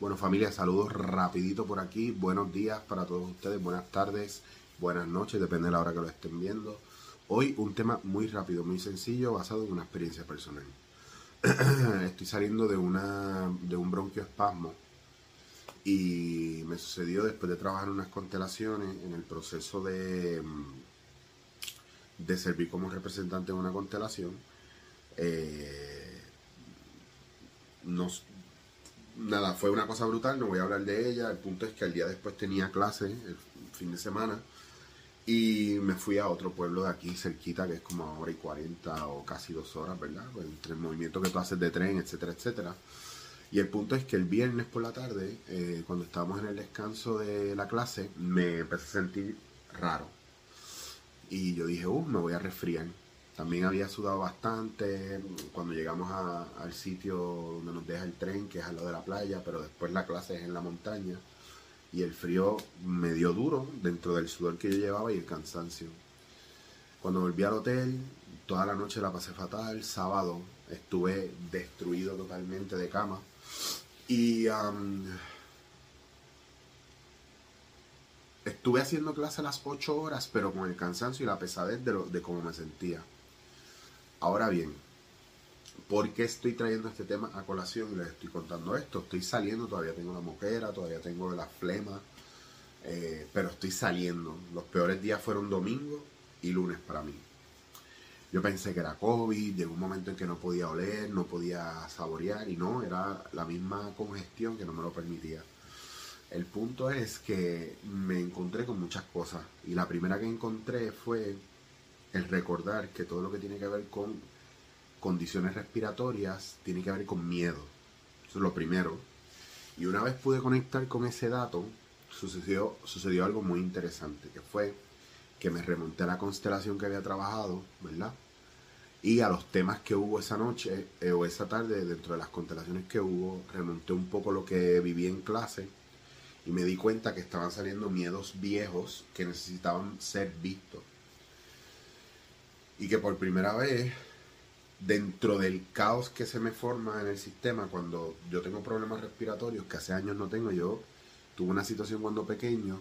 Bueno familia, saludos rapidito por aquí. Buenos días para todos ustedes, buenas tardes, buenas noches, depende de la hora que lo estén viendo. Hoy un tema muy rápido, muy sencillo, basado en una experiencia personal. Estoy saliendo de, una, de un bronquioespasmo y me sucedió después de trabajar unas constelaciones, en el proceso de, de servir como representante de una constelación. Eh, nada, fue una cosa brutal, no voy a hablar de ella. El punto es que al día después tenía clase, el fin de semana, y me fui a otro pueblo de aquí cerquita, que es como a hora y 40 o casi dos horas, ¿verdad? Entre el movimiento que tú haces de tren, etcétera, etcétera. Y el punto es que el viernes por la tarde, eh, cuando estábamos en el descanso de la clase, me empecé a sentir raro. Y yo dije, uh, me voy a resfriar. También había sudado bastante cuando llegamos al sitio donde nos deja el tren, que es al lado de la playa, pero después la clase es en la montaña. Y el frío me dio duro dentro del sudor que yo llevaba y el cansancio. Cuando volví al hotel, toda la noche la pasé fatal. Sábado estuve destruido totalmente de cama y estuve haciendo clase a las 8 horas, pero con el cansancio y la pesadez de, de cómo me sentía. Ahora bien, ¿por qué estoy trayendo este tema a colación y les estoy contando esto? Estoy saliendo, todavía tengo la moquera, todavía tengo la flema, eh, pero estoy saliendo. Los peores días fueron domingo y lunes para mí. Yo pensé que era COVID, llegó un momento en que no podía oler, no podía saborear y no, era la misma congestión que no me lo permitía. El punto es que me encontré con muchas cosas y la primera que encontré fue el recordar que todo lo que tiene que ver con condiciones respiratorias tiene que ver con miedo. Eso es lo primero. Y una vez pude conectar con ese dato, sucedió, sucedió algo muy interesante, que fue que me remonté a la constelación que había trabajado, ¿verdad? y a los temas que hubo esa noche eh, o esa tarde dentro de las constelaciones que hubo, remonté un poco lo que viví en clase y me di cuenta que estaban saliendo miedos viejos que necesitaban ser vistos. Y que por primera vez, dentro del caos que se me forma en el sistema, cuando yo tengo problemas respiratorios, que hace años no tengo, yo tuve una situación cuando pequeño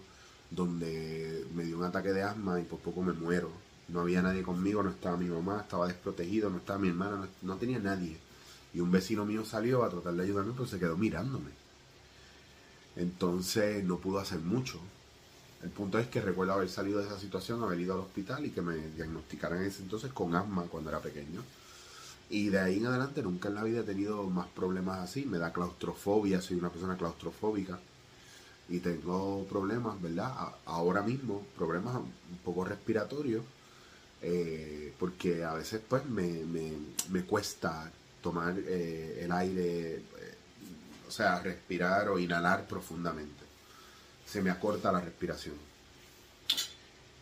donde me dio un ataque de asma y por poco me muero no había nadie conmigo, no estaba mi mamá, estaba desprotegido, no estaba mi hermana, no, tenía nadie. Y un vecino mío salió a tratar de ayudarme, pero se quedó mirándome. Entonces no pudo hacer mucho. El punto es que recuerdo haber salido de esa situación, haber ido al hospital y que me diagnosticaran en ese entonces con asma cuando era pequeño. Y de ahí en adelante nunca en la vida he tenido más problemas así. Me da claustrofobia, soy una persona claustrofóbica. Y tengo problemas, ¿verdad? Ahora mismo, problemas un poco respiratorios eh, porque a veces pues me, me, cuesta tomar eh, el aire, eh, o sea, respirar o inhalar profundamente. Se me acorta la respiración.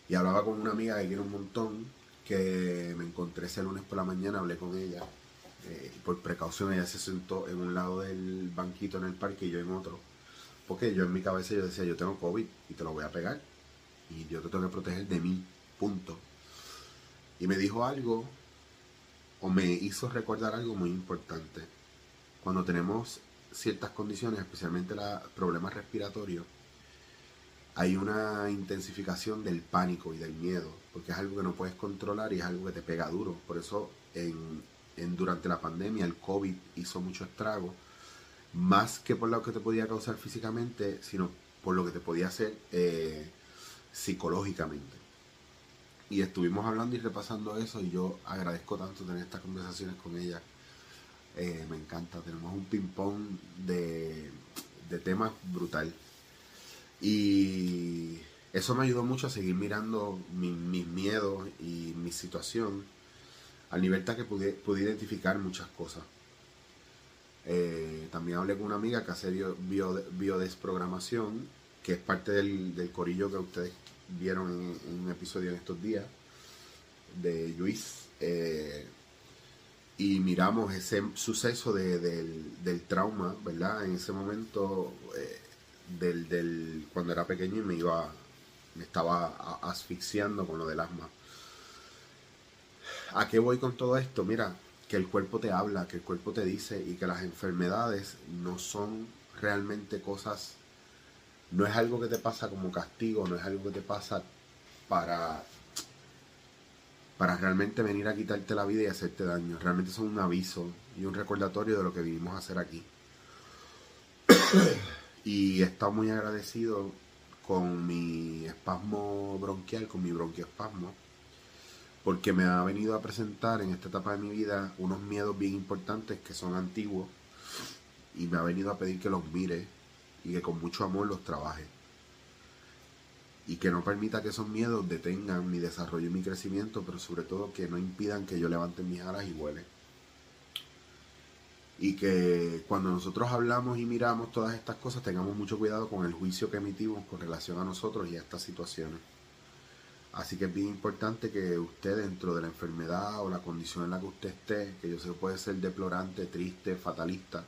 Y hablaba con una amiga que quiero un montón, que me encontré ese lunes por la mañana, hablé con ella. por precaución ella se sentó en un lado del banquito en el parque y yo en otro. Porque yo en mi cabeza yo decía, yo tengo COVID y te lo voy a pegar. Y yo te tengo que proteger de mí, punto y me dijo algo o me hizo recordar algo muy importante. Cuando tenemos ciertas condiciones, especialmente los problemas respiratorios, hay una intensificación del pánico y del miedo, porque es algo que no puedes controlar y es algo que te pega duro. Por eso en, durante la pandemia el COVID hizo mucho estrago, más que por lo que te podía causar físicamente, sino por lo que te podía hacer eh, psicológicamente y estuvimos hablando y repasando eso y yo agradezco tanto tener estas conversaciones con ella. Eh, me encanta, tenemos un ping-pong de, de temas brutal. Y eso me ayudó mucho a seguir mirando mis miedos y mi situación al nivel que pude, pude identificar muchas cosas. Eh, también hablé con una amiga que hace bio, biodesprogramación, que es parte del, del corillo que ustedes vieron en, un episodio en estos días de Luis. Eh, y miramos ese suceso del, trauma, ¿verdad? En ese momento eh, del, cuando era pequeño y me iba, me estaba asfixiando con lo del asma. ¿A qué voy con todo esto? Mira, que el cuerpo te habla, que el cuerpo te dice y que las enfermedades no son realmente cosas, no es algo que te pasa como castigo, no es algo que te pasa para para realmente venir a quitarte la vida y hacerte daño. Realmente son un aviso y un recordatorio de lo que vinimos a hacer aquí. Y he estado muy agradecido con mi espasmo bronquial, con mi bronquioespasmo, porque me ha venido a presentar en esta etapa de mi vida unos miedos bien importantes que son antiguos y me ha venido a pedir que los mire y que con mucho amor los trabaje y que no permita que esos miedos detengan mi desarrollo y mi crecimiento, pero sobre todo que no impidan que yo levante mis alas y vuele. Y que cuando nosotros hablamos y miramos todas estas cosas tengamos mucho cuidado con el juicio que emitimos con relación a nosotros y a estas situaciones. Así que es bien importante que usted dentro de la enfermedad o la condición en la que usted esté, que yo sé que puede ser deplorante, triste, fatalista,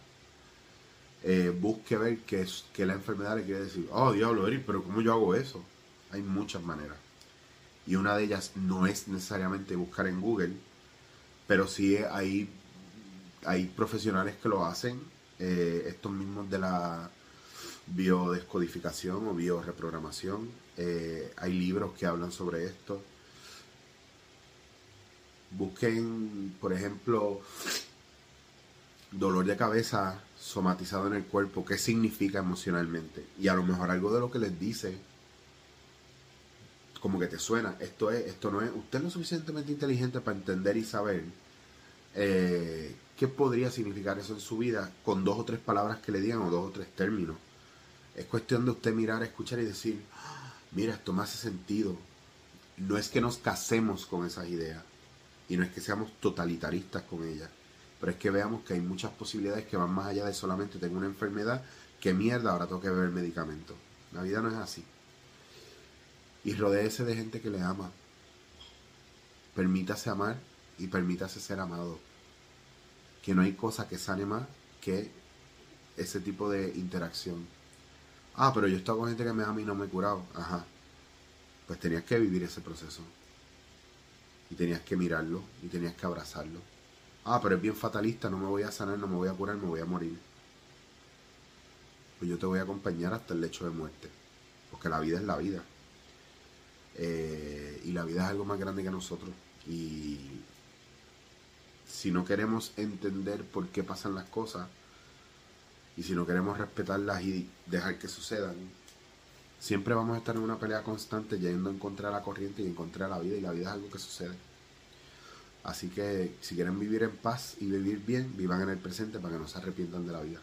eh, busque ver qué, es, que la enfermedad le quiere decir, oh diablo, Eric, pero ¿cómo yo hago eso? Hay muchas maneras. Y una de ellas no es necesariamente buscar en Google, pero sí hay, hay profesionales que lo hacen, eh, estos mismos de la biodescodificación o bioreprogramación. Eh, hay libros que hablan sobre esto. Busquen, por ejemplo, dolor de cabeza somatizado en el cuerpo, qué significa emocionalmente. Y a lo mejor algo de lo que les dice como que te suena, esto es, esto no es, usted es lo suficientemente inteligente para entender y saber eh, qué podría significar eso en su vida con dos o tres palabras que le digan o dos o tres términos. Es cuestión de usted mirar, escuchar y decir, ah, mira, esto me hace sentido. No es que nos casemos con esas ideas y no es que seamos totalitaristas con ellas, pero es que veamos que hay muchas posibilidades que van más allá de solamente tengo una enfermedad, que mierda, ahora tengo que beber medicamentos. La vida no es así. Y rodéese de gente que le ama. Permítase amar y permítase ser amado. Que no hay cosa que sane más que ese tipo de interacción. Ah, pero yo he estado con gente que me ama y no me he curado. Ajá. Pues tenías que vivir ese proceso. Y tenías que mirarlo y tenías que abrazarlo. Ah, pero es bien fatalista, no me voy a sanar, no me voy a curar, me voy a morir. Pues yo te voy a acompañar hasta el lecho de muerte. Porque la vida es la vida. Eh, y la vida es algo más grande que nosotros. Y si no queremos entender por qué pasan las cosas, y si no queremos respetarlas y dejar que sucedan, siempre vamos a estar en una pelea constante yendo en contra de la corriente y en contra de la vida, y la vida es algo que sucede. Así que si quieren vivir en paz y vivir bien, vivan en el presente para que no se arrepientan de la vida.